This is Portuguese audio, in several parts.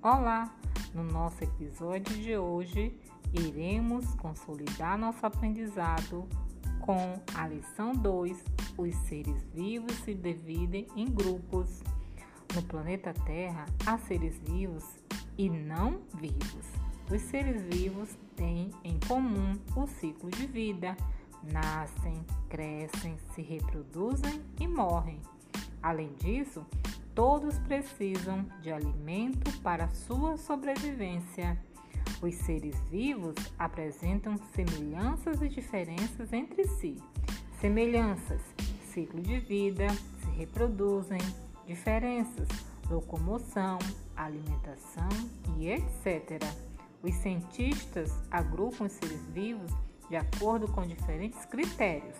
Olá! No nosso episódio de hoje, iremos consolidar nosso aprendizado com a lição 2: Os seres vivos se dividem em grupos. No planeta Terra, há seres vivos e não vivos. Os seres vivos têm em comum o ciclo de vida. Nascem, crescem, se reproduzem e morrem. Além disso, todos precisam de alimento para sua sobrevivência. Os seres vivos apresentam semelhanças e diferenças entre si. Semelhanças: ciclo de vida, se reproduzem, diferenças: locomoção, alimentação e etc. Os cientistas agrupam os seres vivos de acordo com diferentes critérios.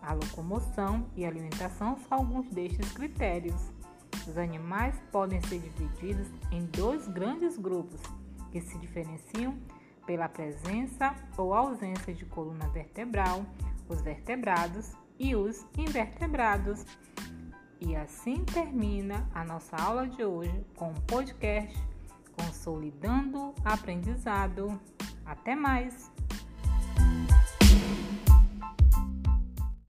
A locomoção e a alimentação são alguns destes critérios. Os animais podem ser divididos em dois grandes grupos que se diferenciam pela presença ou ausência de coluna vertebral, os vertebrados e os invertebrados. E assim termina a nossa aula de hoje com o podcast Consolidando Aprendizado. Até mais!